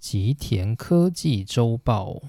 吉田科技周报。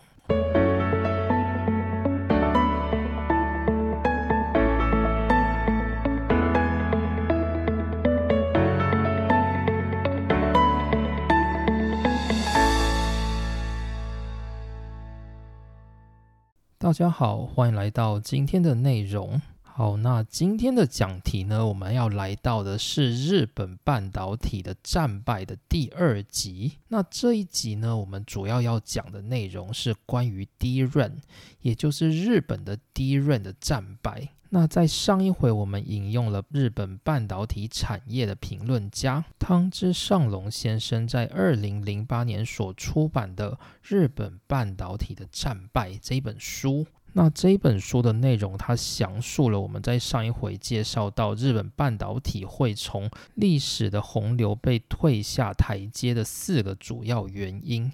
大家好，欢迎来到今天的内容。好，那今天的讲题呢，我们要来到的是日本半导体的战败的第二集。那这一集呢，我们主要要讲的内容是关于 DRAM，也就是日本的 DRAM 的战败。那在上一回，我们引用了日本半导体产业的评论家汤之上隆先生在二零零八年所出版的《日本半导体的战败》这本书。那这本书的内容，它详述了我们在上一回介绍到日本半导体会从历史的洪流被退下台阶的四个主要原因。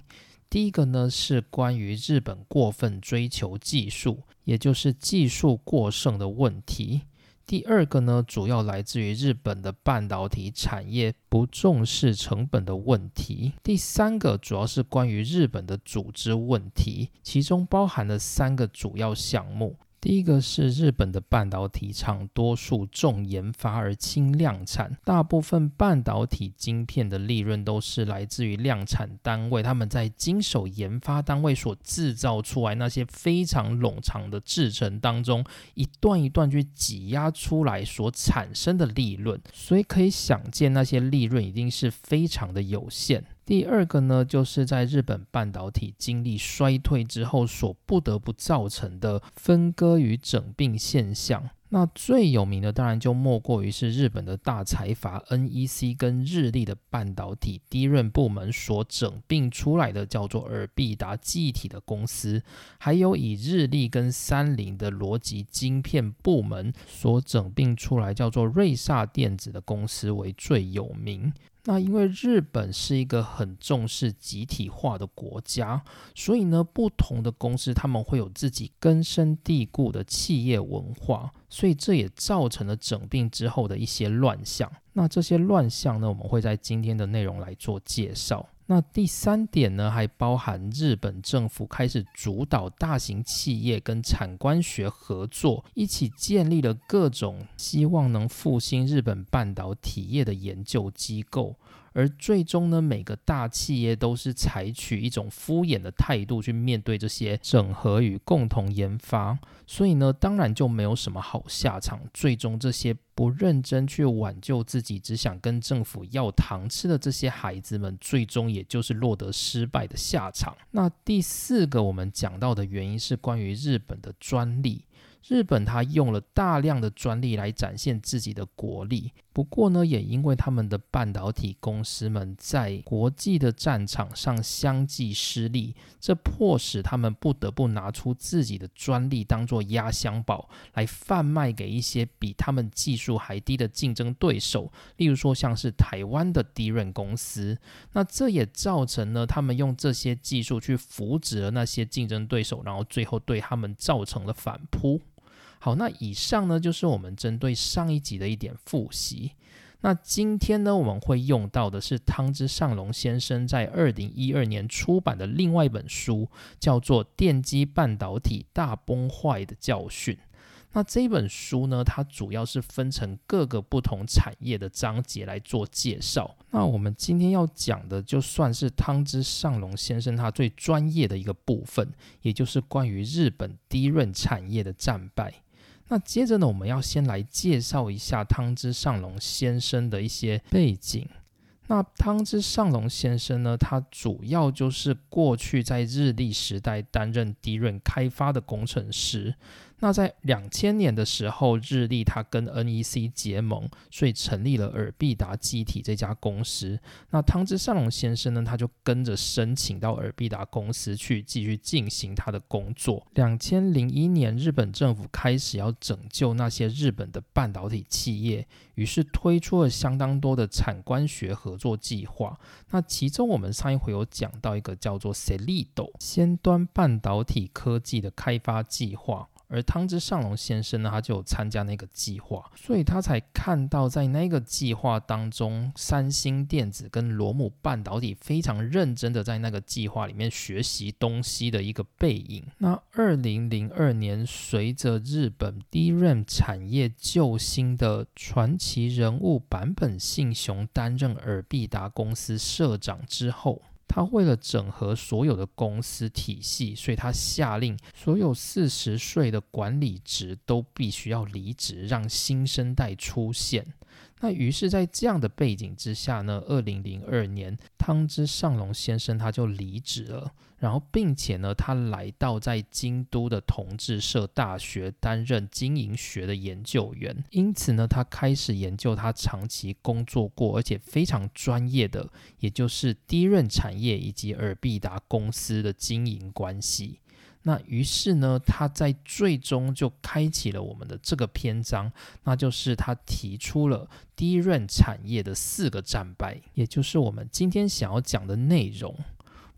第一个呢是关于日本过分追求技术，也就是技术过剩的问题。第二个呢，主要来自于日本的半导体产业不重视成本的问题。第三个主要是关于日本的组织问题，其中包含了三个主要项目。第一个是日本的半导体厂多数重研发而轻量产，大部分半导体晶片的利润都是来自于量产单位，他们在经手研发单位所制造出来那些非常冗长的制程当中，一段一段去挤压出来所产生的利润，所以可以想见那些利润一定是非常的有限。第二个呢，就是在日本半导体经历衰退之后所不得不造成的分割与整并现象。那最有名的当然就莫过于是日本的大财阀 NEC 跟日立的半导体低润部门所整并出来的叫做尔必达记忆体的公司，还有以日立跟三菱的逻辑晶片部门所整并出来叫做瑞萨电子的公司为最有名。那因为日本是一个很重视集体化的国家，所以呢，不同的公司他们会有自己根深蒂固的企业文化，所以这也造成了整并之后的一些乱象。那这些乱象呢，我们会在今天的内容来做介绍。那第三点呢，还包含日本政府开始主导大型企业跟产官学合作，一起建立了各种希望能复兴日本半导体业的研究机构。而最终呢，每个大企业都是采取一种敷衍的态度去面对这些整合与共同研发，所以呢，当然就没有什么好下场。最终，这些不认真去挽救自己，只想跟政府要糖吃的这些孩子们，最终也就是落得失败的下场。那第四个我们讲到的原因是关于日本的专利。日本它用了大量的专利来展现自己的国力，不过呢，也因为他们的半导体公司们在国际的战场上相继失利，这迫使他们不得不拿出自己的专利当做压箱宝来贩卖给一些比他们技术还低的竞争对手，例如说像是台湾的低润公司。那这也造成了他们用这些技术去扶植了那些竞争对手，然后最后对他们造成了反扑。好，那以上呢就是我们针对上一集的一点复习。那今天呢，我们会用到的是汤之上隆先生在二零一二年出版的另外一本书，叫做《电机半导体大崩坏的教训》。那这本书呢，它主要是分成各个不同产业的章节来做介绍。那我们今天要讲的，就算是汤之上隆先生他最专业的一个部分，也就是关于日本低润产业的战败。那接着呢，我们要先来介绍一下汤之上龙先生的一些背景。那汤之上龙先生呢，他主要就是过去在日立时代担任低润开发的工程师。那在两千年的时候，日立他跟 NEC 结盟，所以成立了尔必达机体这家公司。那汤之上隆先生呢，他就跟着申请到尔必达公司去继续进行他的工作。两千零一年，日本政府开始要拯救那些日本的半导体企业，于是推出了相当多的产官学合作计划。那其中我们上一回有讲到一个叫做 Celido 先端半导体科技的开发计划。而汤之上龙先生呢，他就有参加那个计划，所以他才看到在那个计划当中，三星电子跟罗姆半导体非常认真的在那个计划里面学习东西的一个背影。那二零零二年，随着日本 DRAM 产业救星的传奇人物坂本信雄担任尔必达公司社长之后。他为了整合所有的公司体系，所以他下令所有四十岁的管理职都必须要离职，让新生代出现。那于是，在这样的背景之下呢，二零零二年，汤之上龙先生他就离职了，然后并且呢，他来到在京都的同志社大学担任经营学的研究员。因此呢，他开始研究他长期工作过而且非常专业的，也就是低润产业以及尔必达公司的经营关系。那于是呢，他在最终就开启了我们的这个篇章，那就是他提出了低润产业的四个战败，也就是我们今天想要讲的内容。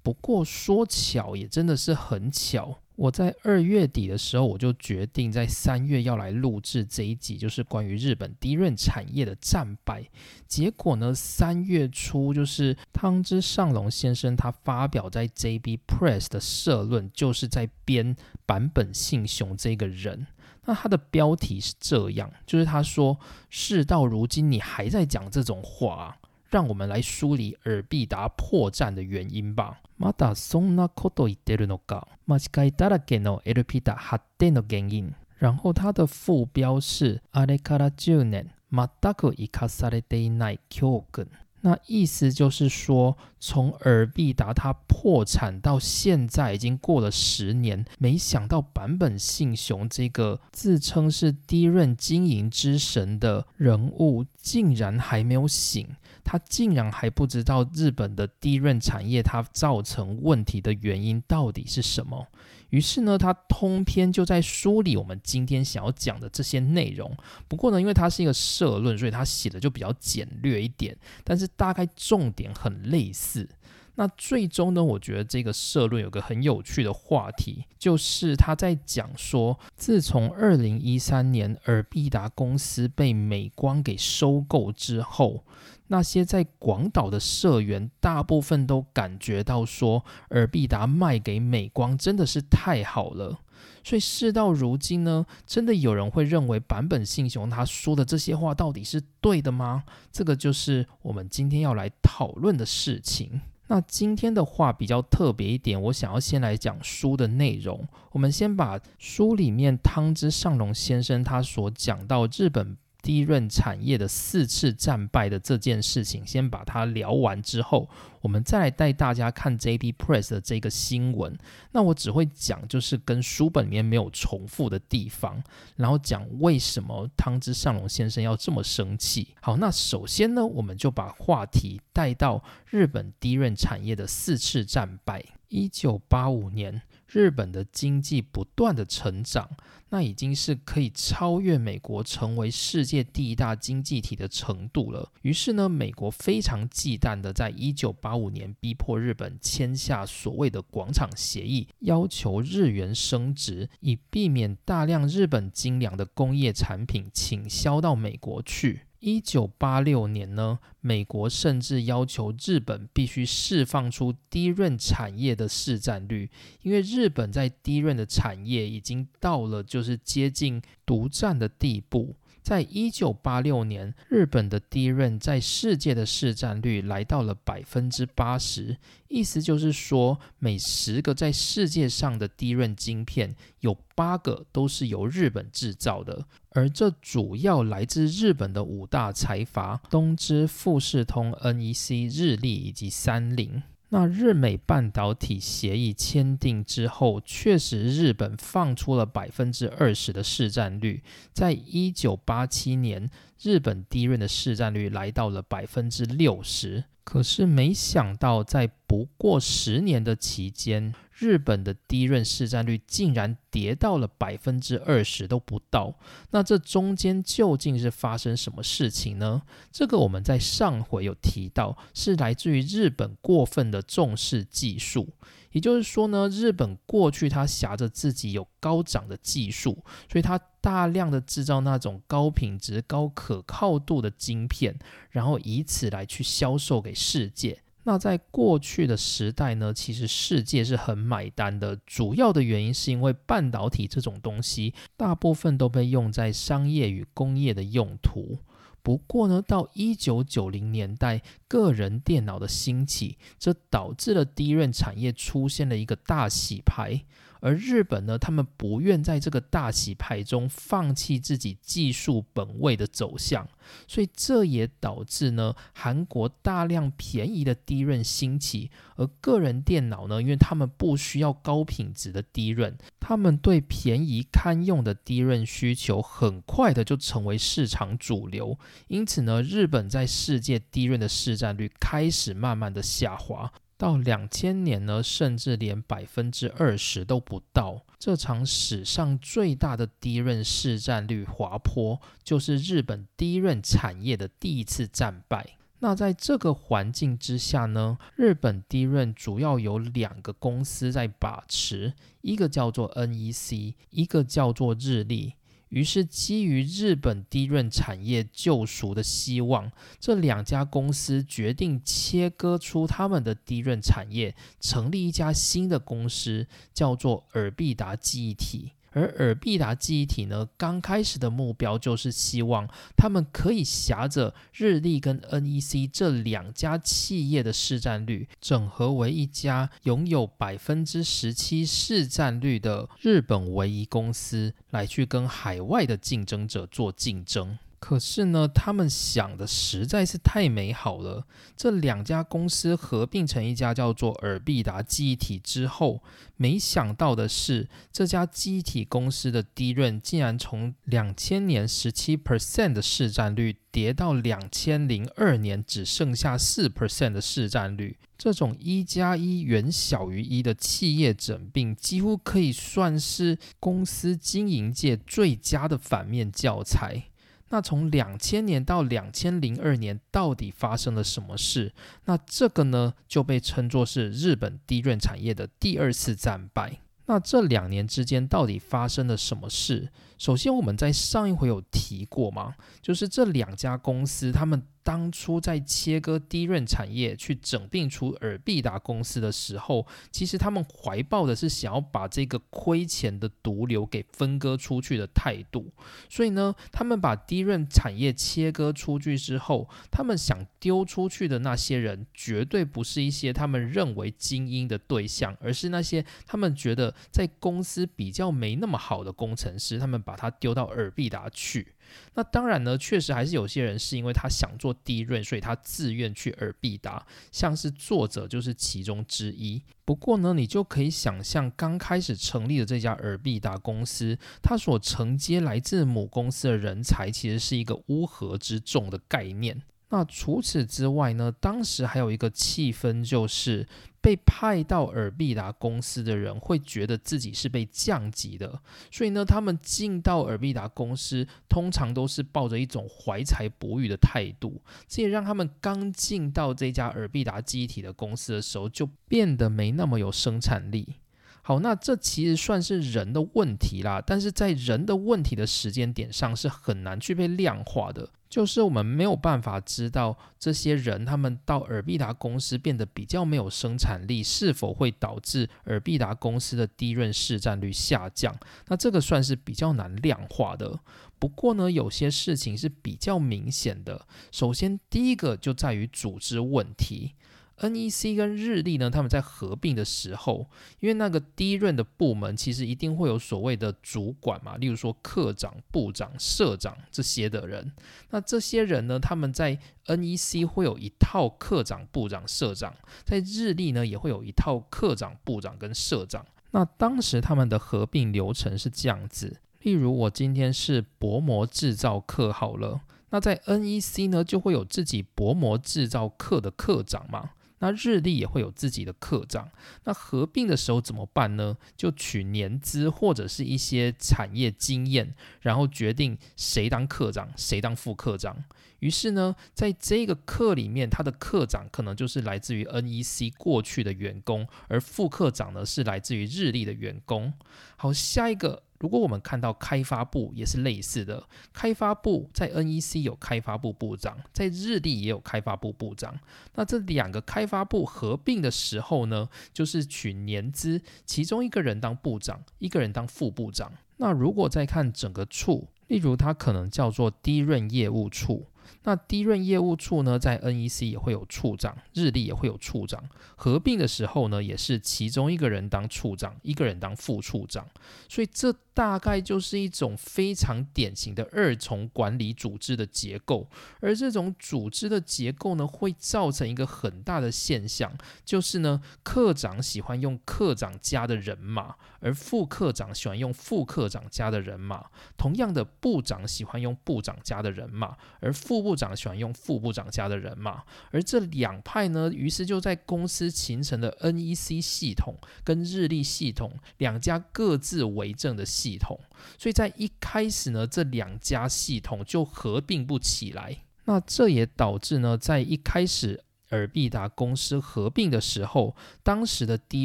不过说巧也真的是很巧。我在二月底的时候，我就决定在三月要来录制这一集，就是关于日本低润产业的战败。结果呢，三月初就是汤之上龙先生他发表在 JB Press 的社论，就是在编版本信雄这个人。那他的标题是这样，就是他说：“事到如今，你还在讲这种话。”让我们来梳理尔必达破绽的原因吧。まだそんなこと言ってるのか。間違いだらけのエルピダ発展の原因。然后它的副标是あれから10年全く生かされていない教訓。那意思就是说，从尔必达它破产到现在已经过了十年，没想到坂本信雄这个自称是低润经营之神的人物，竟然还没有醒。 他竟然还不知道日本的低润产业它造成问题的原因到底是什么。于是呢，他通篇就在梳理我们今天想要讲的这些内容。不过呢，因为它是一个社论，所以他写的就比较简略一点，但是大概重点很类似。那最终呢，我觉得这个社论有个很有趣的话题，就是他在讲说，自从二零一三年尔必达公司被美光给收购之后。那些在广岛的社员，大部分都感觉到说，尔必达卖给美光真的是太好了。所以事到如今呢，真的有人会认为坂本信雄他说的这些话到底是对的吗？这个就是我们今天要来讨论的事情。那今天的话比较特别一点，我想要先来讲书的内容。我们先把书里面汤之上龙先生他所讲到日本。低润产业的四次战败的这件事情，先把它聊完之后，我们再来带大家看 JD Press 的这个新闻。那我只会讲，就是跟书本里面没有重复的地方，然后讲为什么汤之上龙先生要这么生气。好，那首先呢，我们就把话题带到日本低润产业的四次战败。一九八五年。日本的经济不断的成长，那已经是可以超越美国成为世界第一大经济体的程度了。于是呢，美国非常忌惮的，在一九八五年逼迫日本签下所谓的广场协议，要求日元升值，以避免大量日本精良的工业产品倾销到美国去。一九八六年呢，美国甚至要求日本必须释放出低润产业的市占率，因为日本在低润的产业已经到了就是接近独占的地步。在一九八六年，日本的低润在世界的市占率来到了百分之八十，意思就是说，每十个在世界上的低润晶片，有八个都是由日本制造的，而这主要来自日本的五大财阀：东芝、富士通、NEC、日立以及三菱。那日美半导体协议签订之后，确实日本放出了百分之二十的市占率。在一九八七年，日本低润的市占率来到了百分之六十。可是没想到，在不过十年的期间，日本的低润市占率竟然跌到了百分之二十都不到。那这中间究竟是发生什么事情呢？这个我们在上回有提到，是来自于日本过分的重视技术。也就是说呢，日本过去它挟着自己有高涨的技术，所以它大量的制造那种高品质、高可靠度的晶片，然后以此来去销售给世界。那在过去的时代呢，其实世界是很买单的。主要的原因是因为半导体这种东西，大部分都被用在商业与工业的用途。不过呢，到一九九零年代，个人电脑的兴起，这导致了低润产业出现了一个大洗牌。而日本呢，他们不愿在这个大洗牌中放弃自己技术本位的走向，所以这也导致呢，韩国大量便宜的低润兴起。而个人电脑呢，因为他们不需要高品质的低润，他们对便宜堪用的低润需求很快的就成为市场主流。因此呢，日本在世界低润的市占率开始慢慢的下滑。到两千年呢，甚至连百分之二十都不到。这场史上最大的低润市占率滑坡，就是日本低润产业的第一次战败。那在这个环境之下呢，日本低润主要有两个公司在把持，一个叫做 NEC，一个叫做日立。于是，基于日本低润产业救赎的希望，这两家公司决定切割出他们的低润产业，成立一家新的公司，叫做尔必达记忆体。而尔必达记忆体呢，刚开始的目标就是希望他们可以挟着日立跟 NEC 这两家企业的市占率，整合为一家拥有百分之十七市占率的日本唯一公司，来去跟海外的竞争者做竞争。可是呢，他们想的实在是太美好了。这两家公司合并成一家叫做尔必达记忆体之后，没想到的是，这家记忆体公司的低润竟然从两千年十七 percent 的市占率跌到两千零二年只剩下四 percent 的市占率。这种一加一远小于一的企业整并，几乎可以算是公司经营界最佳的反面教材。那从两千年到两千零二年，到底发生了什么事？那这个呢，就被称作是日本低润产业的第二次战败。那这两年之间到底发生了什么事？首先，我们在上一回有提过嘛，就是这两家公司，他们。当初在切割低润产业去整并出尔必达公司的时候，其实他们怀抱的是想要把这个亏钱的毒瘤给分割出去的态度。所以呢，他们把低润产业切割出去之后，他们想丢出去的那些人，绝对不是一些他们认为精英的对象，而是那些他们觉得在公司比较没那么好的工程师，他们把他丢到尔必达去。那当然呢，确实还是有些人是因为他想做低润，所以他自愿去尔必达，像是作者就是其中之一。不过呢，你就可以想象，刚开始成立的这家尔必达公司，它所承接来自母公司的人才，其实是一个乌合之众的概念。那除此之外呢，当时还有一个气氛就是。被派到尔必达公司的人会觉得自己是被降级的，所以呢，他们进到尔必达公司，通常都是抱着一种怀才不遇的态度。这也让他们刚进到这家尔必达机体的公司的时候，就变得没那么有生产力。好，那这其实算是人的问题啦，但是在人的问题的时间点上是很难去被量化的，就是我们没有办法知道这些人他们到尔必达公司变得比较没有生产力，是否会导致尔必达公司的低润市占率下降？那这个算是比较难量化的。不过呢，有些事情是比较明显的。首先，第一个就在于组织问题。NEC 跟日立呢，他们在合并的时候，因为那个低润的部门其实一定会有所谓的主管嘛，例如说科长、部长、社长这些的人。那这些人呢，他们在 NEC 会有一套科长、部长、社长，在日立呢也会有一套科长、部长跟社长。那当时他们的合并流程是这样子，例如我今天是薄膜制造课好了，那在 NEC 呢就会有自己薄膜制造课的课长嘛。那日立也会有自己的课长。那合并的时候怎么办呢？就取年资或者是一些产业经验，然后决定谁当课长，谁当副课长。于是呢，在这个课里面，他的课长可能就是来自于 NEC 过去的员工，而副课长呢是来自于日立的员工。好，下一个。如果我们看到开发部也是类似的，开发部在 NEC 有开发部部长，在日立也有开发部部长。那这两个开发部合并的时候呢，就是取年资，其中一个人当部长，一个人当副部长。那如果再看整个处，例如它可能叫做低润业务处。那低润业务处呢，在 NEC 也会有处长，日立也会有处长。合并的时候呢，也是其中一个人当处长，一个人当副处长。所以这大概就是一种非常典型的二重管理组织的结构。而这种组织的结构呢，会造成一个很大的现象，就是呢，科长喜欢用科长家的人马，而副科长喜欢用副科长家的人马。同样的，部长喜欢用部长家的人马，而副部。长喜欢用副部长家的人马，而这两派呢，于是就在公司形成的 NEC 系统跟日历系统两家各自为政的系系统，所以在一开始呢，这两家系统就合并不起来。那这也导致呢，在一开始。尔必达公司合并的时候，当时的低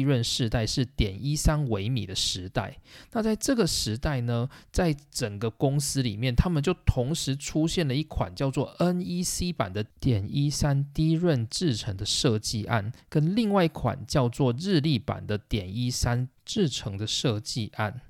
润世代是点一三微米的时代。那在这个时代呢，在整个公司里面，他们就同时出现了一款叫做 NEC 版的点一三低润制成的设计案，跟另外一款叫做日历版的点一三制成的设计案。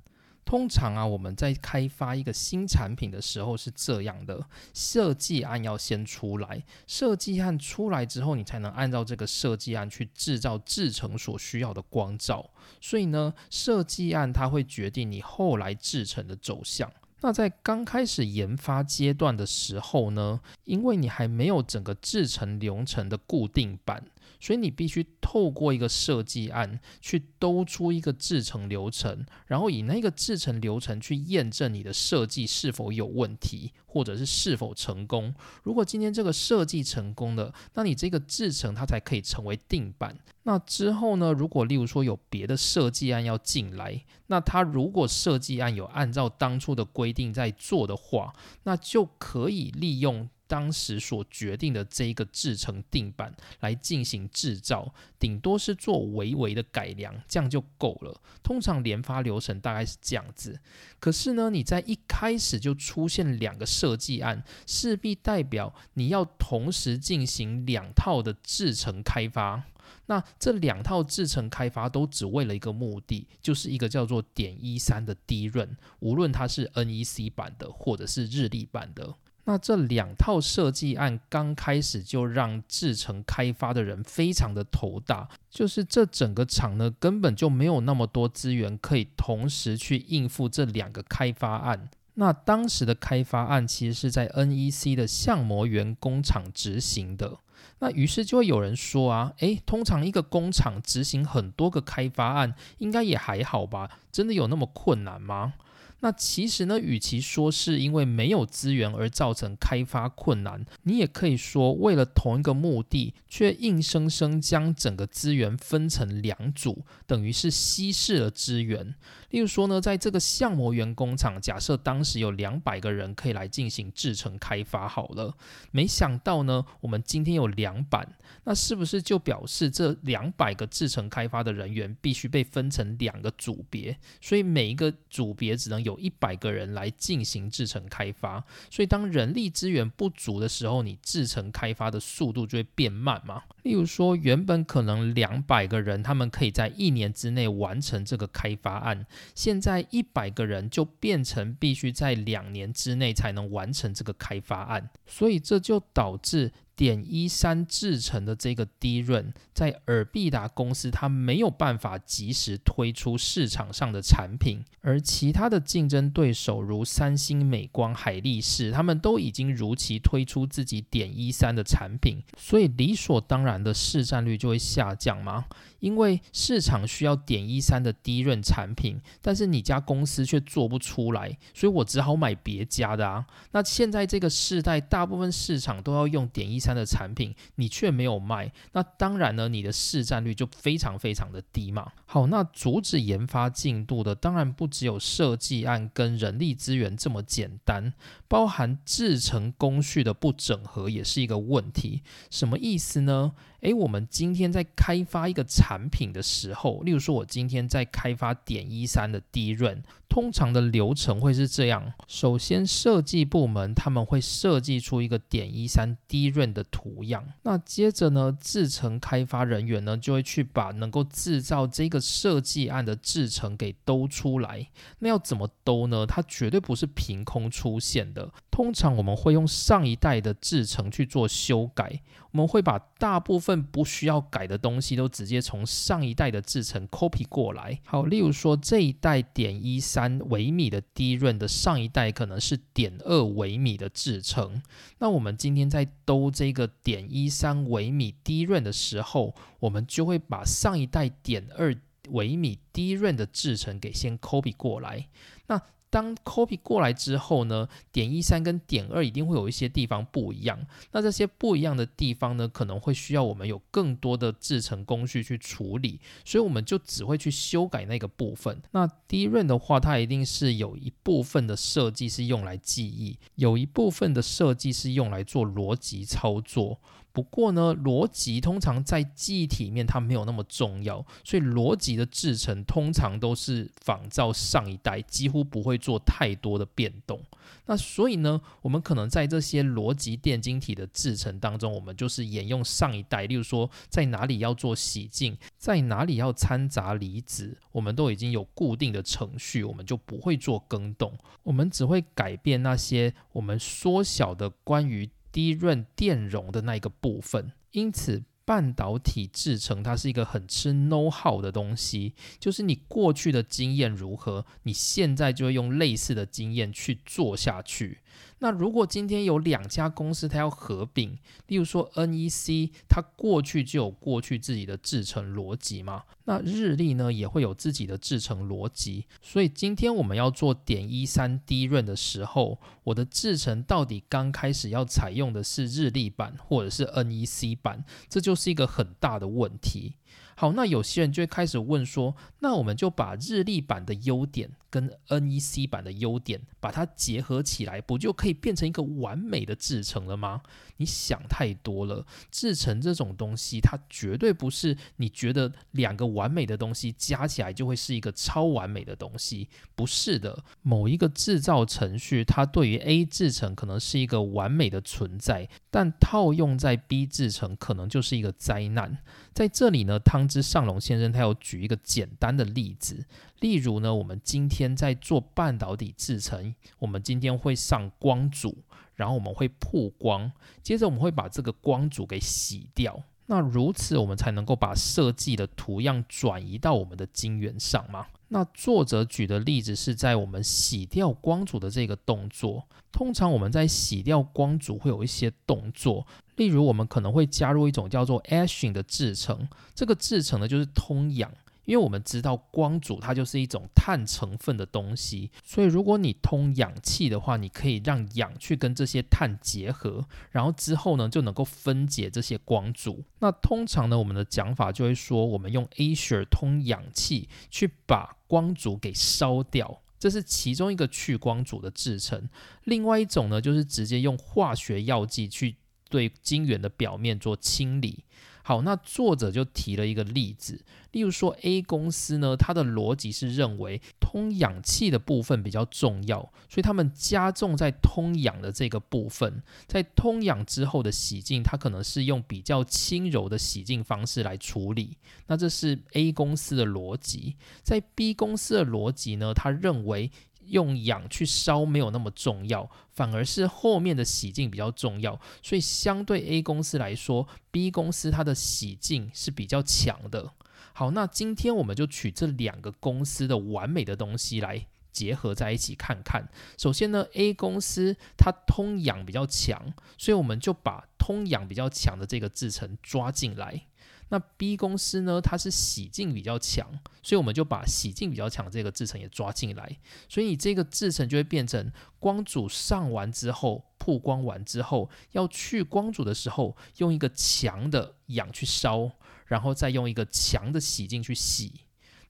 通常啊，我们在开发一个新产品的时候是这样的：设计案要先出来，设计案出来之后，你才能按照这个设计案去制造制成所需要的光照。所以呢，设计案它会决定你后来制成的走向。那在刚开始研发阶段的时候呢，因为你还没有整个制成流程的固定版。所以你必须透过一个设计案去兜出一个制成流程，然后以那个制成流程去验证你的设计是否有问题，或者是是否成功。如果今天这个设计成功了，那你这个制成它才可以成为定版。那之后呢？如果例如说有别的设计案要进来，那它如果设计案有按照当初的规定在做的话，那就可以利用。当时所决定的这一个制成定版来进行制造，顶多是做微微的改良，这样就够了。通常连发流程大概是这样子。可是呢，你在一开始就出现两个设计案，势必代表你要同时进行两套的制成开发。那这两套制成开发都只为了一个目的，就是一个叫做点一三的低润，无论它是 NEC 版的或者是日历版的。那这两套设计案刚开始就让制成开发的人非常的头大，就是这整个厂呢根本就没有那么多资源可以同时去应付这两个开发案。那当时的开发案其实是在 NEC 的相模园工厂执行的。那于是就会有人说啊，诶，通常一个工厂执行很多个开发案，应该也还好吧？真的有那么困难吗？那其实呢，与其说是因为没有资源而造成开发困难，你也可以说为了同一个目的，却硬生生将整个资源分成两组，等于是稀释了资源。例如说呢，在这个相模园工厂，假设当时有两百个人可以来进行制成开发，好了，没想到呢，我们今天有两版，那是不是就表示这两百个制成开发的人员必须被分成两个组别？所以每一个组别只能有一百个人来进行制成开发。所以当人力资源不足的时候，你制成开发的速度就会变慢嘛？例如说，原本可能两百个人，他们可以在一年之内完成这个开发案，现在一百个人就变成必须在两年之内才能完成这个开发案，所以这就导致。点一三制成的这个低润，在尔必达公司，它没有办法及时推出市场上的产品，而其他的竞争对手如三星、美光、海力士，他们都已经如期推出自己点一三的产品，所以理所当然的市占率就会下降吗？因为市场需要点一三的低润产品，但是你家公司却做不出来，所以我只好买别家的啊。那现在这个世代，大部分市场都要用点一。三的产品，你却没有卖，那当然呢，你的市占率就非常非常的低嘛。好，那阻止研发进度的，当然不只有设计案跟人力资源这么简单，包含制成工序的不整合也是一个问题。什么意思呢？诶，我们今天在开发一个产品的时候，例如说，我今天在开发点一三的第一润，通常的流程会是这样：首先，设计部门他们会设计出一个点一三第一润的图样，那接着呢，制成开发人员呢就会去把能够制造这个设计案的制成给兜出来。那要怎么兜呢？它绝对不是凭空出现的。通常我们会用上一代的制成去做修改，我们会把大部分不需要改的东西都直接从上一代的制成 copy 过来。好，例如说这一代点一三微米的低润的上一代可能是点二微米的制成，那我们今天在兜这个点一三微米低润的时候，我们就会把上一代点二微米低润的制成给先 copy 过来。那当 copy 过来之后呢，点一三跟点二一定会有一些地方不一样。那这些不一样的地方呢，可能会需要我们有更多的制成工序去处理，所以我们就只会去修改那个部分。那第一润的话，它一定是有一部分的设计是用来记忆，有一部分的设计是用来做逻辑操作。不过呢，逻辑通常在记忆体里面它没有那么重要，所以逻辑的制成通常都是仿照上一代，几乎不会做太多的变动。那所以呢，我们可能在这些逻辑电晶体的制成当中，我们就是沿用上一代，例如说在哪里要做洗净，在哪里要掺杂离子，我们都已经有固定的程序，我们就不会做更动，我们只会改变那些我们缩小的关于。低润电容的那一个部分，因此半导体制成它是一个很吃 know how 的东西，就是你过去的经验如何，你现在就会用类似的经验去做下去。那如果今天有两家公司它要合并，例如说 NEC，它过去就有过去自己的制程逻辑嘛？那日立呢也会有自己的制程逻辑，所以今天我们要做点一三低润的时候，我的制程到底刚开始要采用的是日立版或者是 NEC 版，这就是一个很大的问题。好，那有些人就会开始问说，那我们就把日历版的优点跟 NEC 版的优点把它结合起来，不就可以变成一个完美的制成了吗？你想太多了，制成这种东西，它绝对不是你觉得两个完美的东西加起来就会是一个超完美的东西，不是的。某一个制造程序，它对于 A 制成可能是一个完美的存在，但套用在 B 制成可能就是一个灾难。在这里呢，汤之上龙先生他有举一个简单的例子，例如呢，我们今天在做半导体制成，我们今天会上光阻，然后我们会曝光，接着我们会把这个光阻给洗掉，那如此我们才能够把设计的图样转移到我们的晶圆上嘛？那作者举的例子是在我们洗掉光阻的这个动作，通常我们在洗掉光阻会有一些动作。例如，我们可能会加入一种叫做 ashing 的制成，这个制成呢就是通氧，因为我们知道光阻它就是一种碳成分的东西，所以如果你通氧气的话，你可以让氧去跟这些碳结合，然后之后呢就能够分解这些光阻。那通常呢，我们的讲法就会说，我们用 ash 通氧气去把光阻给烧掉，这是其中一个去光阻的制成。另外一种呢，就是直接用化学药剂去。对晶圆的表面做清理。好，那作者就提了一个例子，例如说 A 公司呢，它的逻辑是认为通氧气的部分比较重要，所以他们加重在通氧的这个部分，在通氧之后的洗净，它可能是用比较轻柔的洗净方式来处理。那这是 A 公司的逻辑，在 B 公司的逻辑呢，他认为。用氧去烧没有那么重要，反而是后面的洗净比较重要。所以相对 A 公司来说，B 公司它的洗净是比较强的。好，那今天我们就取这两个公司的完美的东西来结合在一起看看。首先呢，A 公司它通氧比较强，所以我们就把通氧比较强的这个制成抓进来。那 B 公司呢，它是洗净比较强，所以我们就把洗净比较强这个制程也抓进来。所以你这个制程就会变成光阻上完之后，曝光完之后，要去光阻的时候，用一个强的氧去烧，然后再用一个强的洗净去洗。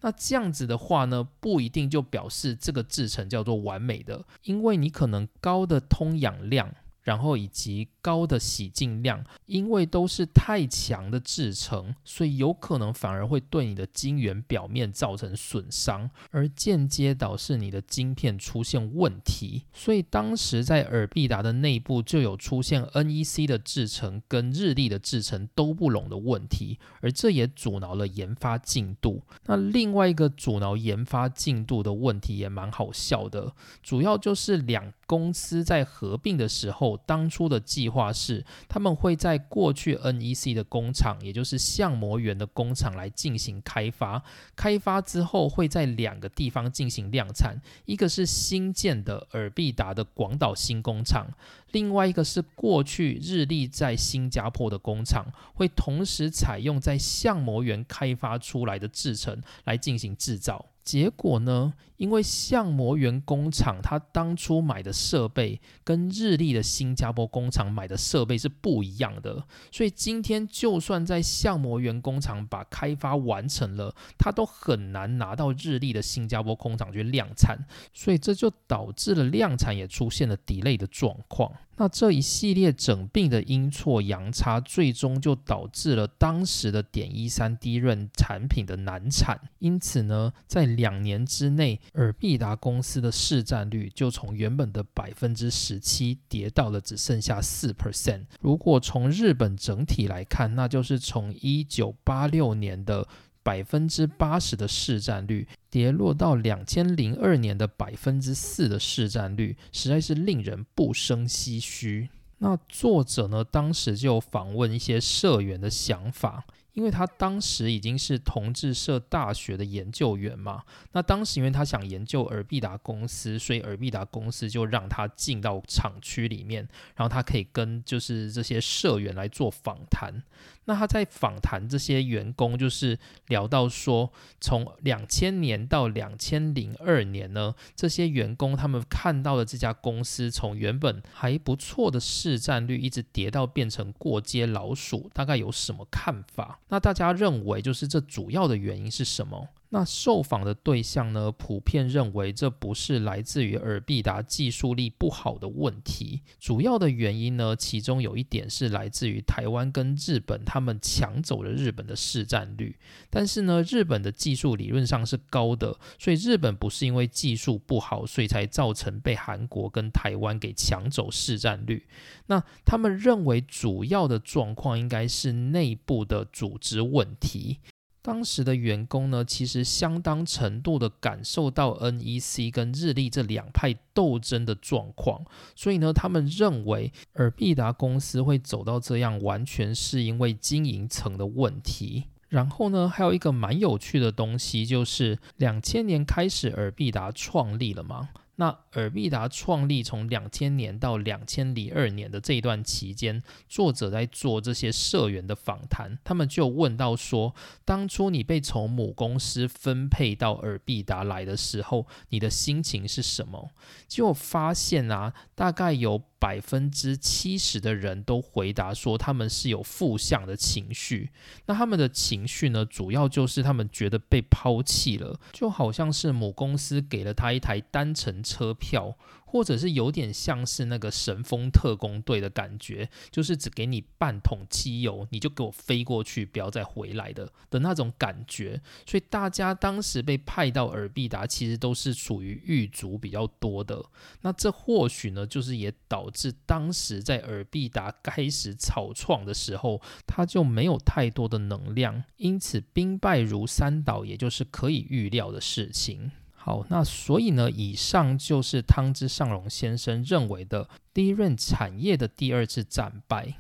那这样子的话呢，不一定就表示这个制程叫做完美的，因为你可能高的通氧量。然后以及高的洗净量，因为都是太强的制成，所以有可能反而会对你的晶圆表面造成损伤，而间接导致你的晶片出现问题。所以当时在尔必达的内部就有出现 NEC 的制成跟日立的制成都不拢的问题，而这也阻挠了研发进度。那另外一个阻挠研发进度的问题也蛮好笑的，主要就是两。公司在合并的时候，当初的计划是，他们会在过去 NEC 的工厂，也就是相模园的工厂来进行开发。开发之后，会在两个地方进行量产，一个是新建的尔必达的广岛新工厂，另外一个是过去日立在新加坡的工厂，会同时采用在相模园开发出来的制程来进行制造。结果呢？因为相模原工厂他当初买的设备跟日立的新加坡工厂买的设备是不一样的，所以今天就算在相模原工厂把开发完成了，他都很难拿到日立的新加坡工厂去量产，所以这就导致了量产也出现了 delay 的状况。那这一系列整病的阴错阳差，最终就导致了当时的点一三低润产品的难产。因此呢，在两年之内，尔必达公司的市占率就从原本的百分之十七跌到了只剩下四 percent。如果从日本整体来看，那就是从一九八六年的百分之八十的市占率。跌落到两千零二年的百分之四的市占率，实在是令人不生唏嘘。那作者呢，当时就访问一些社员的想法。因为他当时已经是同志社大学的研究员嘛，那当时因为他想研究尔必达公司，所以尔必达公司就让他进到厂区里面，然后他可以跟就是这些社员来做访谈。那他在访谈这些员工，就是聊到说，从两千年到两千零二年呢，这些员工他们看到的这家公司从原本还不错的市占率，一直跌到变成过街老鼠，大概有什么看法？那大家认为，就是这主要的原因是什么？那受访的对象呢，普遍认为这不是来自于尔必达技术力不好的问题，主要的原因呢，其中有一点是来自于台湾跟日本他们抢走了日本的市占率，但是呢，日本的技术理论上是高的，所以日本不是因为技术不好，所以才造成被韩国跟台湾给抢走市占率。那他们认为主要的状况应该是内部的组织问题。当时的员工呢，其实相当程度的感受到 NEC 跟日立这两派斗争的状况，所以呢，他们认为尔必达公司会走到这样，完全是因为经营层的问题。然后呢，还有一个蛮有趣的东西，就是两千年开始尔必达创立了嘛。那尔必达创立从两千年到两千零二年的这一段期间，作者在做这些社员的访谈，他们就问到说，当初你被从母公司分配到尔必达来的时候，你的心情是什么？结果发现啊，大概有。百分之七十的人都回答说，他们是有负向的情绪。那他们的情绪呢，主要就是他们觉得被抛弃了，就好像是母公司给了他一台单程车票。或者是有点像是那个神风特工队的感觉，就是只给你半桶汽油，你就给我飞过去，不要再回来的的那种感觉。所以大家当时被派到尔必达，其实都是属于狱卒比较多的。那这或许呢，就是也导致当时在尔必达开始草创的时候，他就没有太多的能量，因此兵败如山倒，也就是可以预料的事情。好，那所以呢，以上就是汤之上隆先生认为的第一任产业的第二次战败。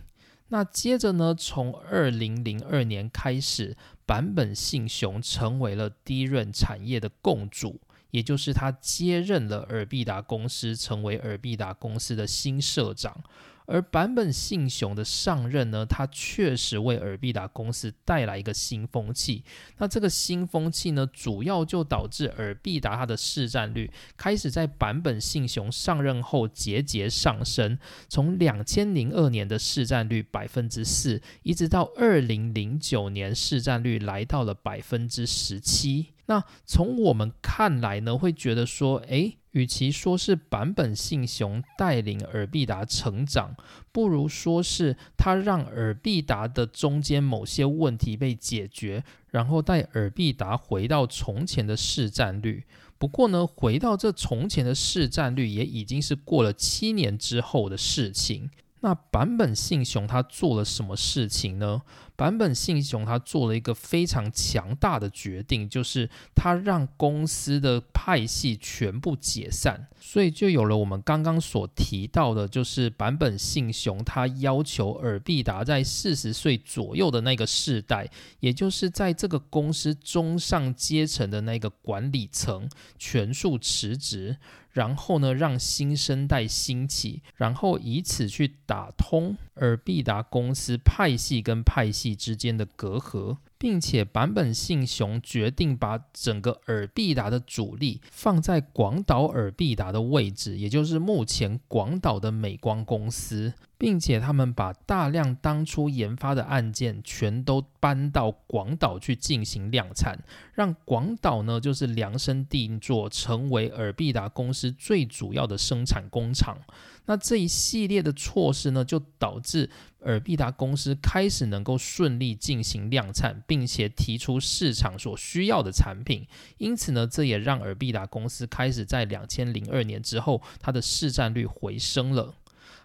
那接着呢，从二零零二年开始，坂本信雄成为了第一任产业的共主，也就是他接任了尔必达公司，成为尔必达公司的新社长。而坂本信雄的上任呢，他确实为尔必达公司带来一个新风气。那这个新风气呢，主要就导致尔必达它的市占率开始在坂本信雄上任后节节上升，从两千零二年的市占率百分之四，一直到二零零九年市占率来到了百分之十七。那从我们看来呢，会觉得说，诶。与其说是版本信雄带领尔必达成长，不如说是他让尔必达的中间某些问题被解决，然后带尔必达回到从前的市占率。不过呢，回到这从前的市占率，也已经是过了七年之后的事情。那坂本信雄他做了什么事情呢？坂本信雄他做了一个非常强大的决定，就是他让公司的派系全部解散，所以就有了我们刚刚所提到的，就是坂本信雄他要求尔必达在四十岁左右的那个世代，也就是在这个公司中上阶层的那个管理层全数辞职。然后呢，让新生代兴起，然后以此去打通尔必达公司派系跟派系之间的隔阂。并且坂本信雄决定把整个尔必达的主力放在广岛尔必达的位置，也就是目前广岛的美光公司，并且他们把大量当初研发的案件全都搬到广岛去进行量产，让广岛呢就是量身定做，成为尔必达公司最主要的生产工厂。那这一系列的措施呢，就导致尔必达公司开始能够顺利进行量产，并且提出市场所需要的产品。因此呢，这也让尔必达公司开始在两千零二年之后，它的市占率回升了。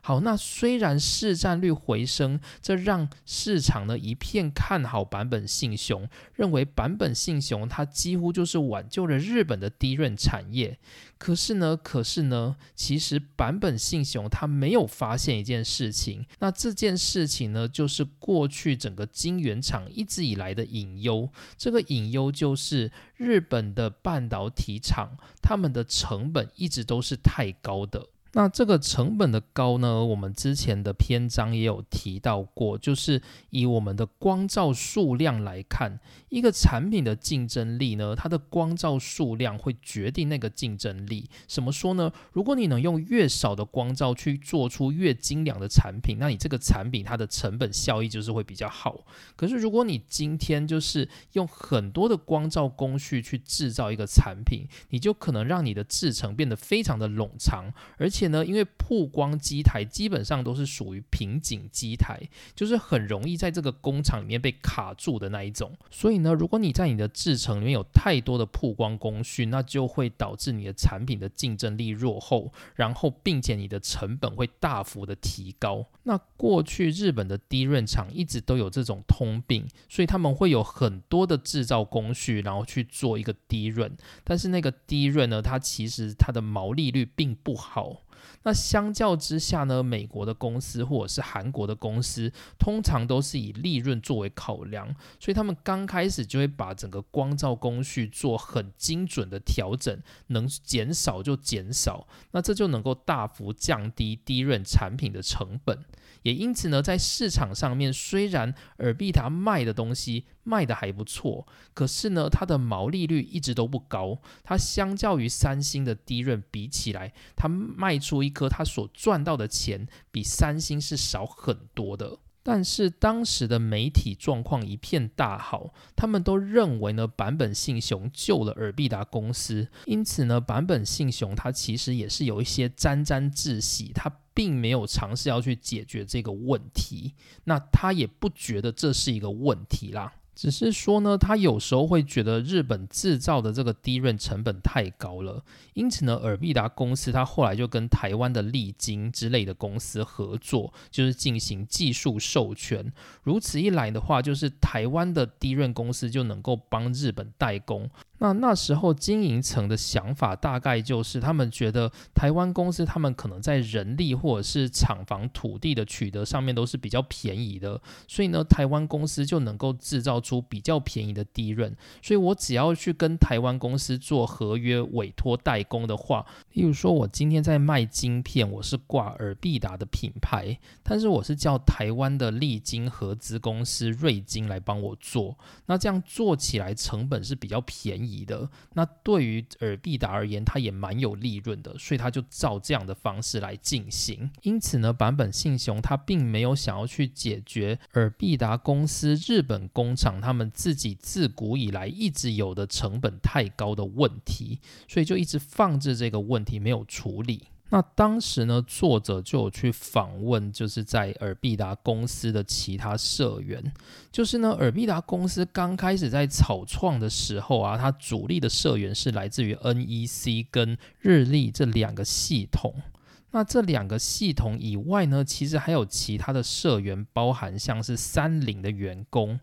好，那虽然市占率回升，这让市场呢一片看好版本信雄，认为版本信雄它几乎就是挽救了日本的低润产业。可是呢，可是呢，其实版本信雄他没有发现一件事情，那这件事情呢，就是过去整个晶圆厂一直以来的隐忧。这个隐忧就是日本的半导体厂，他们的成本一直都是太高的。那这个成本的高呢，我们之前的篇章也有提到过，就是以我们的光照数量来看，一个产品的竞争力呢，它的光照数量会决定那个竞争力。怎么说呢？如果你能用越少的光照去做出越精良的产品，那你这个产品它的成本效益就是会比较好。可是如果你今天就是用很多的光照工序去制造一个产品，你就可能让你的制程变得非常的冗长，而且。且呢，因为曝光机台基本上都是属于瓶颈机台，就是很容易在这个工厂里面被卡住的那一种。所以呢，如果你在你的制程里面有太多的曝光工序，那就会导致你的产品的竞争力落后，然后并且你的成本会大幅的提高。那过去日本的低润厂一直都有这种通病，所以他们会有很多的制造工序，然后去做一个低润。但是那个低润呢，它其实它的毛利率并不好。那相较之下呢，美国的公司或者是韩国的公司，通常都是以利润作为考量，所以他们刚开始就会把整个光照工序做很精准的调整，能减少就减少，那这就能够大幅降低低润产品的成本。也因此呢，在市场上面，虽然尔必达卖的东西卖的还不错，可是呢，它的毛利率一直都不高。它相较于三星的低润比起来，它卖出一颗，它所赚到的钱比三星是少很多的。但是当时的媒体状况一片大好，他们都认为呢，版本信雄救了尔必达公司，因此呢，版本信雄他其实也是有一些沾沾自喜，他并没有尝试要去解决这个问题，那他也不觉得这是一个问题啦。只是说呢，他有时候会觉得日本制造的这个低润成本太高了，因此呢，尔必达公司他后来就跟台湾的利金之类的公司合作，就是进行技术授权。如此一来的话，就是台湾的低润公司就能够帮日本代工。那那时候经营层的想法大概就是，他们觉得台湾公司他们可能在人力或者是厂房土地的取得上面都是比较便宜的，所以呢，台湾公司就能够制造出比较便宜的利润。所以我只要去跟台湾公司做合约委托代工的话，例如说我今天在卖晶片，我是挂尔必达的品牌，但是我是叫台湾的利晶合资公司瑞晶来帮我做，那这样做起来成本是比较便宜。的那对于尔必达而言，它也蛮有利润的，所以他就照这样的方式来进行。因此呢，版本信雄他并没有想要去解决尔必达公司日本工厂他们自己自古以来一直有的成本太高的问题，所以就一直放置这个问题没有处理。那当时呢，作者就有去访问，就是在尔必达公司的其他社员。就是呢，尔必达公司刚开始在草创的时候啊，它主力的社员是来自于 NEC 跟日立这两个系统。那这两个系统以外呢，其实还有其他的社员，包含像是三菱的员工。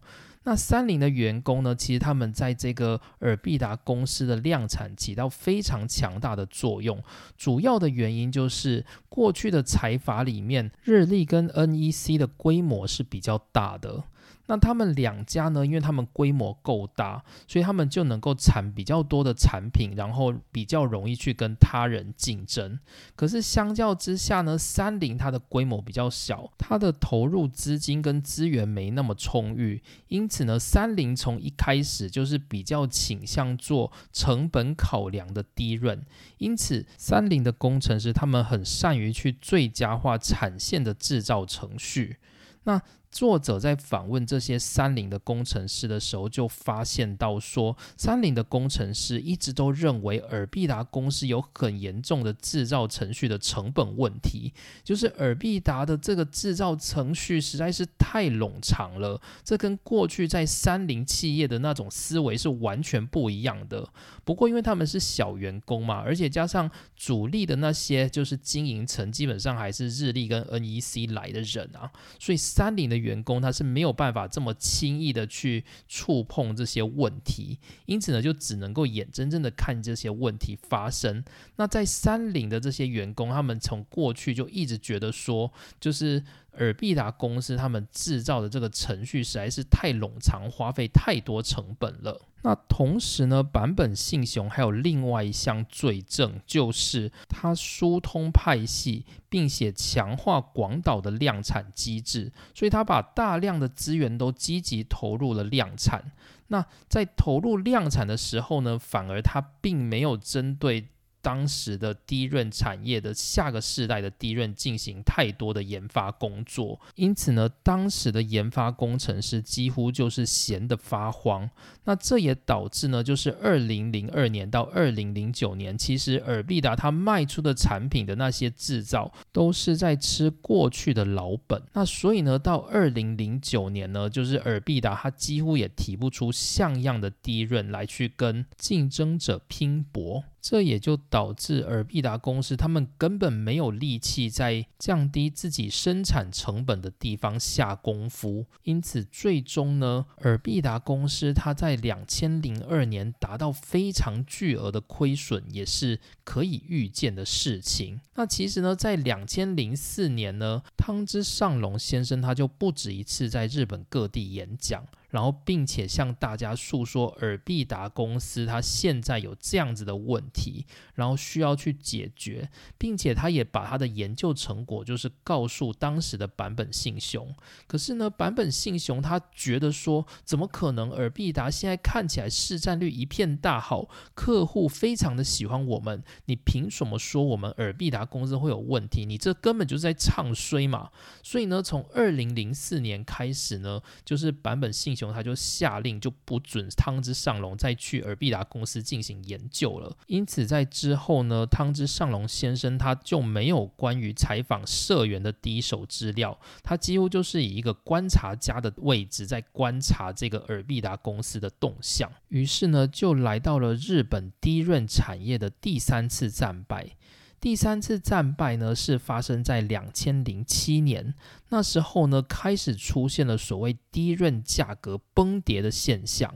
那三菱的员工呢？其实他们在这个尔必达公司的量产起到非常强大的作用。主要的原因就是过去的财阀里面，日立跟 NEC 的规模是比较大的。那他们两家呢？因为他们规模够大，所以他们就能够产比较多的产品，然后比较容易去跟他人竞争。可是相较之下呢，三菱它的规模比较小，它的投入资金跟资源没那么充裕，因此呢，三菱从一开始就是比较倾向做成本考量的低润。因此，三菱的工程师他们很善于去最佳化产线的制造程序。那作者在访问这些三菱的工程师的时候，就发现到说，三菱的工程师一直都认为尔必达公司有很严重的制造程序的成本问题，就是尔必达的这个制造程序实在是太冗长了，这跟过去在三菱企业的那种思维是完全不一样的。不过，因为他们是小员工嘛，而且加上主力的那些就是经营层，基本上还是日立跟 NEC 来的人啊，所以三菱的。员工他是没有办法这么轻易的去触碰这些问题，因此呢，就只能够眼睁睁的看这些问题发生。那在三菱的这些员工，他们从过去就一直觉得说，就是尔必达公司他们制造的这个程序实在是太冗长，花费太多成本了。那同时呢，坂本信雄还有另外一项罪证，就是他疏通派系，并且强化广岛的量产机制，所以他把大量的资源都积极投入了量产。那在投入量产的时候呢，反而他并没有针对。当时的低润产业的下个世代的低润进行太多的研发工作，因此呢，当时的研发工程师几乎就是闲得发慌。那这也导致呢，就是二零零二年到二零零九年，其实尔必达他卖出的产品的那些制造都是在吃过去的老本。那所以呢，到二零零九年呢，就是尔必达他几乎也提不出像样的低润来去跟竞争者拼搏。这也就导致尔必达公司他们根本没有力气在降低自己生产成本的地方下功夫，因此最终呢，尔必达公司它在两千零二年达到非常巨额的亏损，也是可以预见的事情。那其实呢，在两千零四年呢，汤之上隆先生他就不止一次在日本各地演讲。然后，并且向大家诉说尔必达公司它现在有这样子的问题，然后需要去解决，并且他也把他的研究成果就是告诉当时的版本信雄。可是呢，版本信雄他觉得说，怎么可能？尔必达现在看起来市占率一片大好，客户非常的喜欢我们，你凭什么说我们尔必达公司会有问题？你这根本就是在唱衰嘛！所以呢，从二零零四年开始呢，就是版本信。他就下令就不准汤之上隆再去尔必达公司进行研究了。因此，在之后呢，汤之上隆先生他就没有关于采访社员的第一手资料，他几乎就是以一个观察家的位置在观察这个尔必达公司的动向。于是呢，就来到了日本低润产业的第三次战败。第三次战败呢，是发生在两千零七年。那时候呢，开始出现了所谓低润价格崩跌的现象。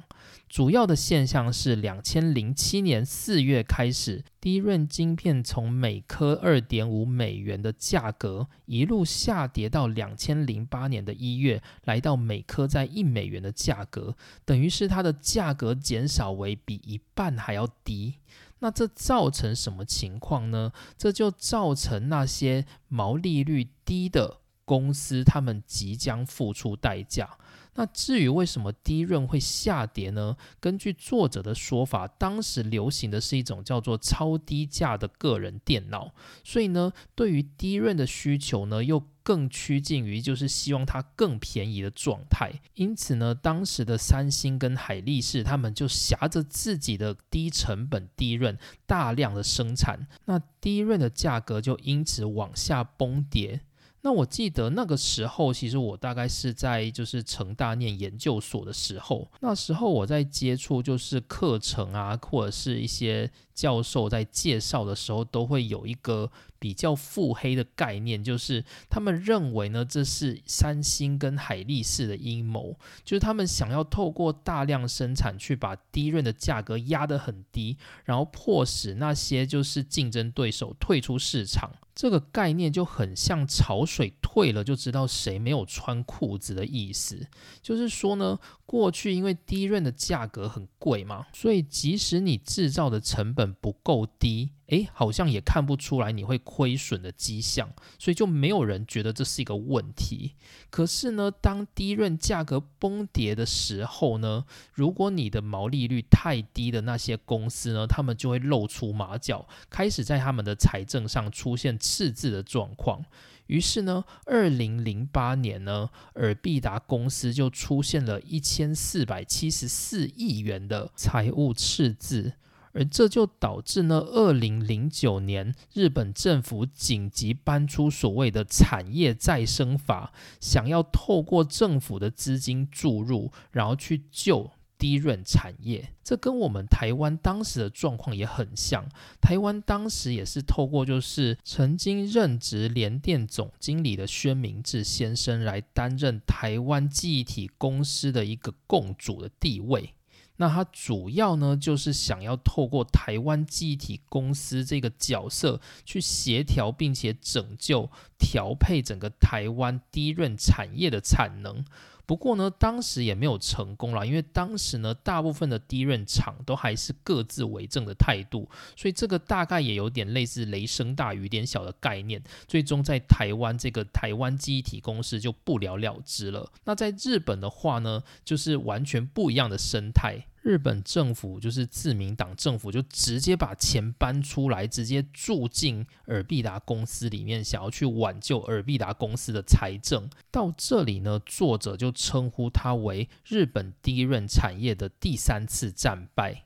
主要的现象是，两千零七年四月开始，低润晶片从每颗二点五美元的价格一路下跌到两千零八年的一月，来到每颗在一美元的价格，等于是它的价格减少为比一半还要低。那这造成什么情况呢？这就造成那些毛利率低的公司，他们即将付出代价。那至于为什么低润会下跌呢？根据作者的说法，当时流行的是一种叫做超低价的个人电脑，所以呢，对于低润的需求呢，又更趋近于就是希望它更便宜的状态。因此呢，当时的三星跟海力士他们就挟着自己的低成本低润，大量的生产，那低润的价格就因此往下崩跌。那我记得那个时候，其实我大概是在就是成大念研究所的时候，那时候我在接触就是课程啊，或者是一些。教授在介绍的时候，都会有一个比较腹黑的概念，就是他们认为呢，这是三星跟海力士的阴谋，就是他们想要透过大量生产去把低润的价格压得很低，然后迫使那些就是竞争对手退出市场。这个概念就很像潮水退了就知道谁没有穿裤子的意思，就是说呢。过去因为低润的价格很贵嘛，所以即使你制造的成本不够低，诶，好像也看不出来你会亏损的迹象，所以就没有人觉得这是一个问题。可是呢，当低润价格崩跌的时候呢，如果你的毛利率太低的那些公司呢，他们就会露出马脚，开始在他们的财政上出现赤字的状况。于是呢，二零零八年呢，尔必达公司就出现了一千四百七十四亿元的财务赤字，而这就导致呢，二零零九年日本政府紧急搬出所谓的产业再生法，想要透过政府的资金注入，然后去救。低润产业，这跟我们台湾当时的状况也很像。台湾当时也是透过就是曾经任职联电总经理的宣明志先生来担任台湾记忆体公司的一个共主的地位。那他主要呢就是想要透过台湾记忆体公司这个角色去协调并且拯救调配整个台湾低润产业的产能。不过呢，当时也没有成功啦，因为当时呢，大部分的低润厂都还是各自为政的态度，所以这个大概也有点类似雷声大雨点小的概念，最终在台湾这个台湾记忆体公司就不了了之了。那在日本的话呢，就是完全不一样的生态。日本政府就是自民党政府，就直接把钱搬出来，直接住进尔必达公司里面，想要去挽救尔必达公司的财政。到这里呢，作者就称呼它为日本第一任产业的第三次战败。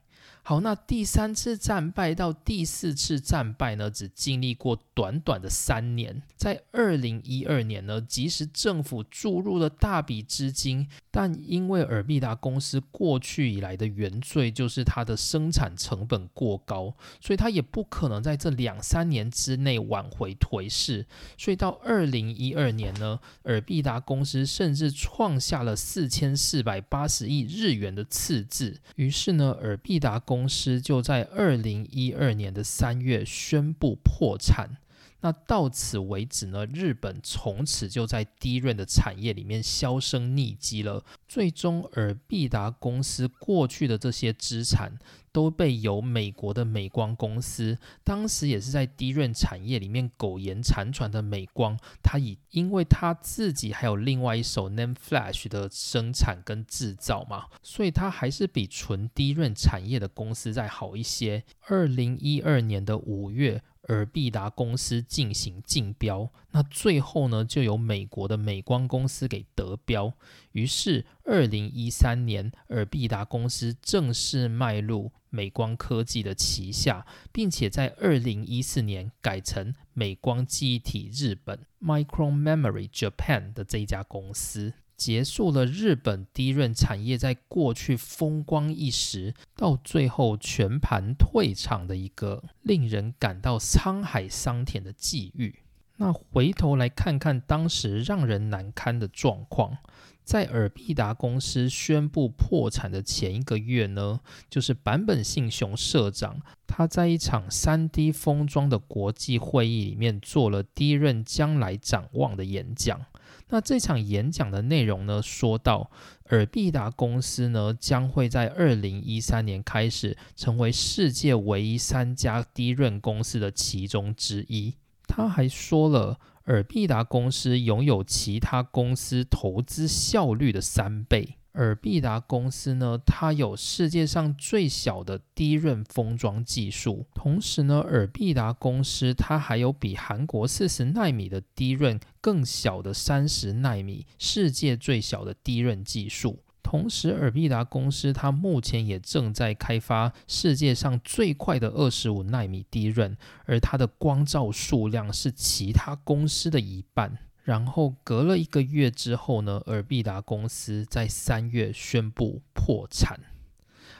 好，那第三次战败到第四次战败呢，只经历过短短的三年。在二零一二年呢，即使政府注入了大笔资金，但因为尔必达公司过去以来的原罪就是它的生产成本过高，所以它也不可能在这两三年之内挽回颓势。所以到二零一二年呢，尔必达公司甚至创下了四千四百八十亿日元的赤字。于是呢，尔必达公公司就在二零一二年的三月宣布破产。那到此为止呢，日本从此就在低润的产业里面销声匿迹了。最终，尔必达公司过去的这些资产。都被由美国的美光公司，当时也是在低润产业里面苟延残喘的美光，它以因为它自己还有另外一手 Name Flash 的生产跟制造嘛，所以它还是比纯低润产业的公司再好一些。二零一二年的五月。尔必达公司进行竞标，那最后呢，就由美国的美光公司给得标。于是，二零一三年，尔必达公司正式迈入美光科技的旗下，并且在二零一四年改成美光记忆体日本 （Micron Memory Japan） 的这一家公司。结束了日本低润产业在过去风光一时，到最后全盘退场的一个令人感到沧海桑田的际遇。那回头来看看当时让人难堪的状况，在尔必达公司宣布破产的前一个月呢，就是坂本信雄社长他在一场三 D 封装的国际会议里面做了第一任将来展望的演讲。那这场演讲的内容呢，说到尔必达公司呢将会在二零一三年开始成为世界唯一三家低润公司的其中之一。他还说了。尔必达公司拥有其他公司投资效率的三倍。尔必达公司呢，它有世界上最小的低润封装技术，同时呢，尔必达公司它还有比韩国四十纳米的低润更小的三十纳米，世界最小的低润技术。同时，尔必达公司它目前也正在开发世界上最快的二十五纳米低润，而它的光照数量是其他公司的一半。然后隔了一个月之后呢，尔必达公司在三月宣布破产。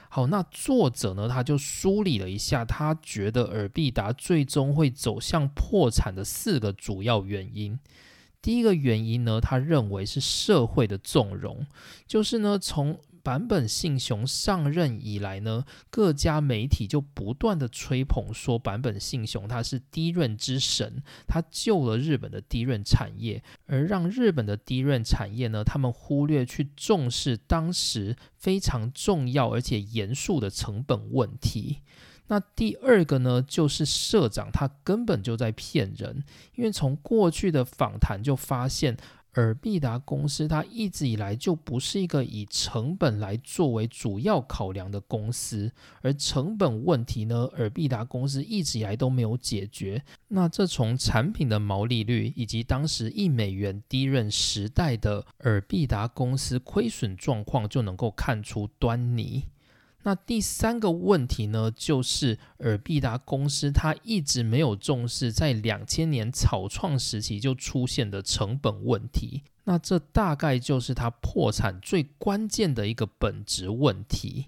好，那作者呢他就梳理了一下，他觉得尔必达最终会走向破产的四个主要原因。第一个原因呢，他认为是社会的纵容，就是呢，从坂本信雄上任以来呢，各家媒体就不断的吹捧说坂本信雄他是低润之神，他救了日本的低润产业，而让日本的低润产业呢，他们忽略去重视当时非常重要而且严肃的成本问题。那第二个呢，就是社长他根本就在骗人，因为从过去的访谈就发现，尔必达公司它一直以来就不是一个以成本来作为主要考量的公司，而成本问题呢，尔必达公司一直以来都没有解决。那这从产品的毛利率以及当时一美元低润时代的尔必达公司亏损状况就能够看出端倪。那第三个问题呢，就是尔必达公司它一直没有重视在两千年草创时期就出现的成本问题。那这大概就是它破产最关键的一个本质问题。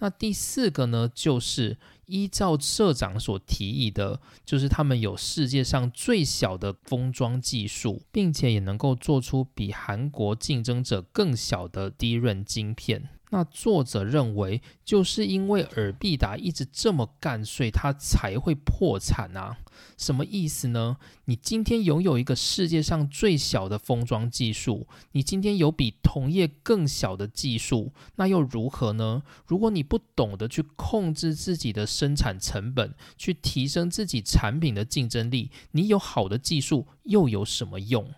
那第四个呢，就是依照社长所提议的，就是他们有世界上最小的封装技术，并且也能够做出比韩国竞争者更小的低润晶片。那作者认为，就是因为尔必达一直这么干，所以他才会破产啊？什么意思呢？你今天拥有一个世界上最小的封装技术，你今天有比同业更小的技术，那又如何呢？如果你不懂得去控制自己的生产成本，去提升自己产品的竞争力，你有好的技术又有什么用？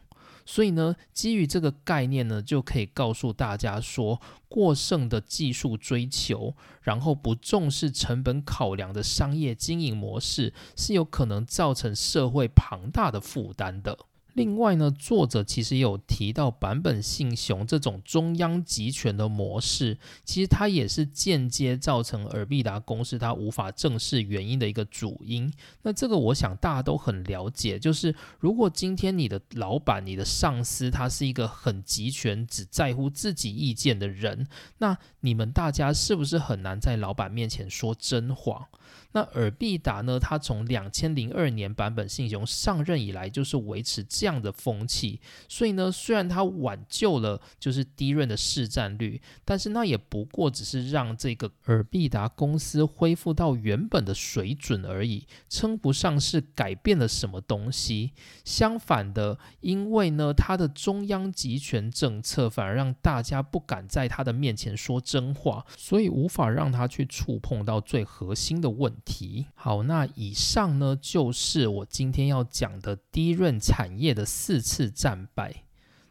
所以呢，基于这个概念呢，就可以告诉大家说，过剩的技术追求，然后不重视成本考量的商业经营模式，是有可能造成社会庞大的负担的。另外呢，作者其实也有提到版本信雄这种中央集权的模式，其实它也是间接造成尔必达公司它无法正视原因的一个主因。那这个我想大家都很了解，就是如果今天你的老板、你的上司他是一个很集权、只在乎自己意见的人，那你们大家是不是很难在老板面前说真话？那尔必达呢？他从两千零二年版本信雄上任以来，就是维持这样的风气。所以呢，虽然他挽救了就是低润的市占率，但是那也不过只是让这个尔必达公司恢复到原本的水准而已，称不上是改变了什么东西。相反的，因为呢，他的中央集权政策反而让大家不敢在他的面前说真话，所以无法让他去触碰到最核心的问。题题好，那以上呢就是我今天要讲的低润产业的四次战败。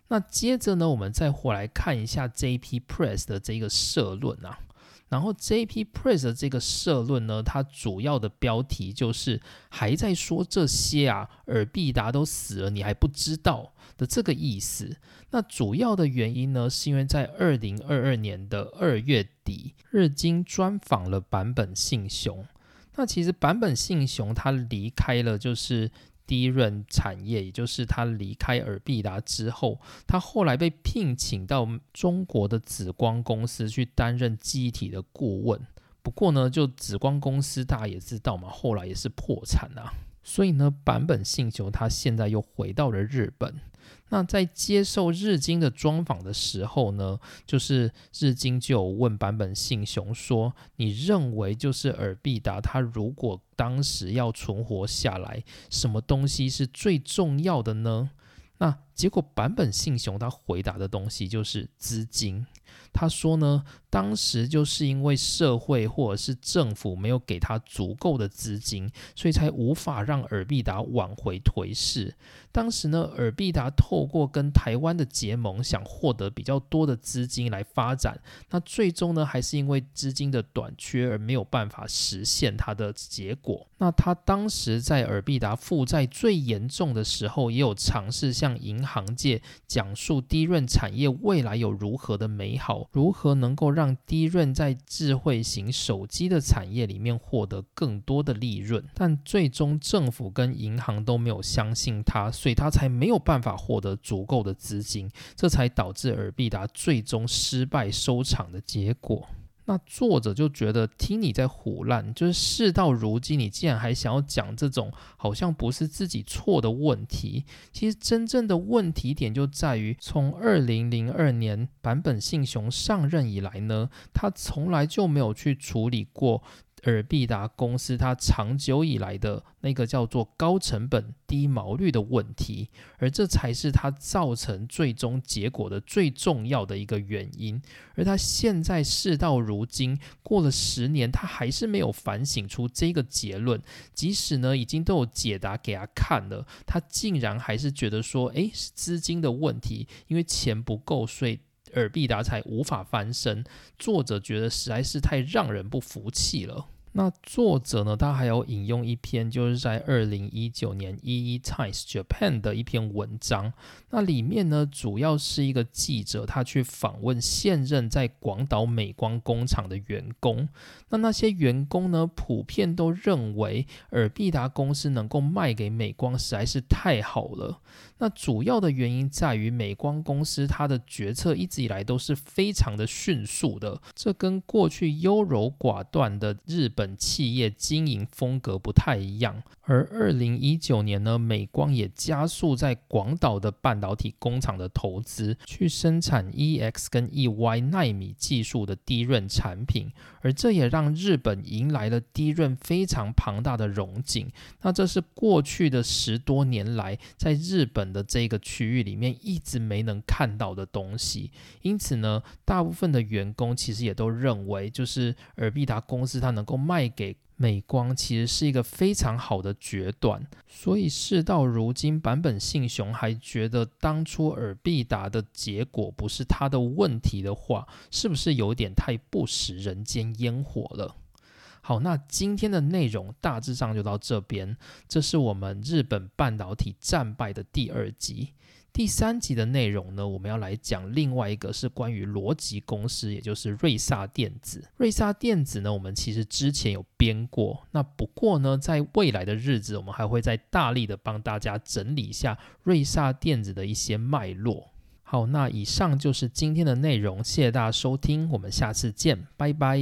那接着呢，我们再回来看一下 J.P. Press 的这个社论啊。然后 J.P. Press 的这个社论呢，它主要的标题就是还在说这些啊，尔必达都死了，你还不知道的这个意思。那主要的原因呢，是因为在二零二二年的二月底，日经专访了坂本信雄。那其实坂本信雄他离开了就是低润产业，也就是他离开尔必达之后，他后来被聘请到中国的紫光公司去担任机体的顾问。不过呢，就紫光公司大家也知道嘛，后来也是破产啊。所以呢，坂本信雄他现在又回到了日本。那在接受日经的专访的时候呢，就是日经就有问坂本信雄说：“你认为就是尔必达他如果当时要存活下来，什么东西是最重要的呢？”那结果坂本信雄他回答的东西就是资金。他说呢，当时就是因为社会或者是政府没有给他足够的资金，所以才无法让尔必达挽回颓势。当时呢，尔必达透过跟台湾的结盟，想获得比较多的资金来发展。那最终呢，还是因为资金的短缺而没有办法实现他的结果。那他当时在尔必达负债最严重的时候，也有尝试向银行界讲述低润产业未来有如何的美好，如何能够让低润在智慧型手机的产业里面获得更多的利润。但最终政府跟银行都没有相信他。所以他才没有办法获得足够的资金，这才导致尔必达最终失败收场的结果。那作者就觉得听你在胡乱，就是事到如今，你竟然还想要讲这种好像不是自己错的问题。其实真正的问题点就在于，从二零零二年版本信雄上任以来呢，他从来就没有去处理过。尔必达公司它长久以来的那个叫做高成本低毛率的问题，而这才是它造成最终结果的最重要的一个原因。而他现在事到如今，过了十年，他还是没有反省出这个结论。即使呢已经都有解答给他看了，他竟然还是觉得说，诶，是资金的问题，因为钱不够，所以。尔必达才无法翻身，作者觉得实在是太让人不服气了。那作者呢？他还有引用一篇，就是在二零一九年《E E Times Japan》的一篇文章。那里面呢，主要是一个记者，他去访问现任在广岛美光工厂的员工。那那些员工呢，普遍都认为尔必达公司能够卖给美光实在是太好了。那主要的原因在于美光公司它的决策一直以来都是非常的迅速的，这跟过去优柔寡断的日本企业经营风格不太一样。而二零一九年呢，美光也加速在广岛的半导体工厂的投资，去生产 EX 跟 EY 纳米技术的低润产品，而这也让日本迎来了低润非常庞大的融景。那这是过去的十多年来在日本的这个区域里面一直没能看到的东西。因此呢，大部分的员工其实也都认为，就是尔必达公司它能够卖给。美光其实是一个非常好的决断，所以事到如今，坂本信雄还觉得当初尔必达的结果不是他的问题的话，是不是有点太不食人间烟火了？好，那今天的内容大致上就到这边，这是我们日本半导体战败的第二集。第三集的内容呢，我们要来讲另外一个是关于逻辑公司，也就是瑞萨电子。瑞萨电子呢，我们其实之前有编过，那不过呢，在未来的日子，我们还会再大力的帮大家整理一下瑞萨电子的一些脉络。好，那以上就是今天的内容，谢谢大家收听，我们下次见，拜拜。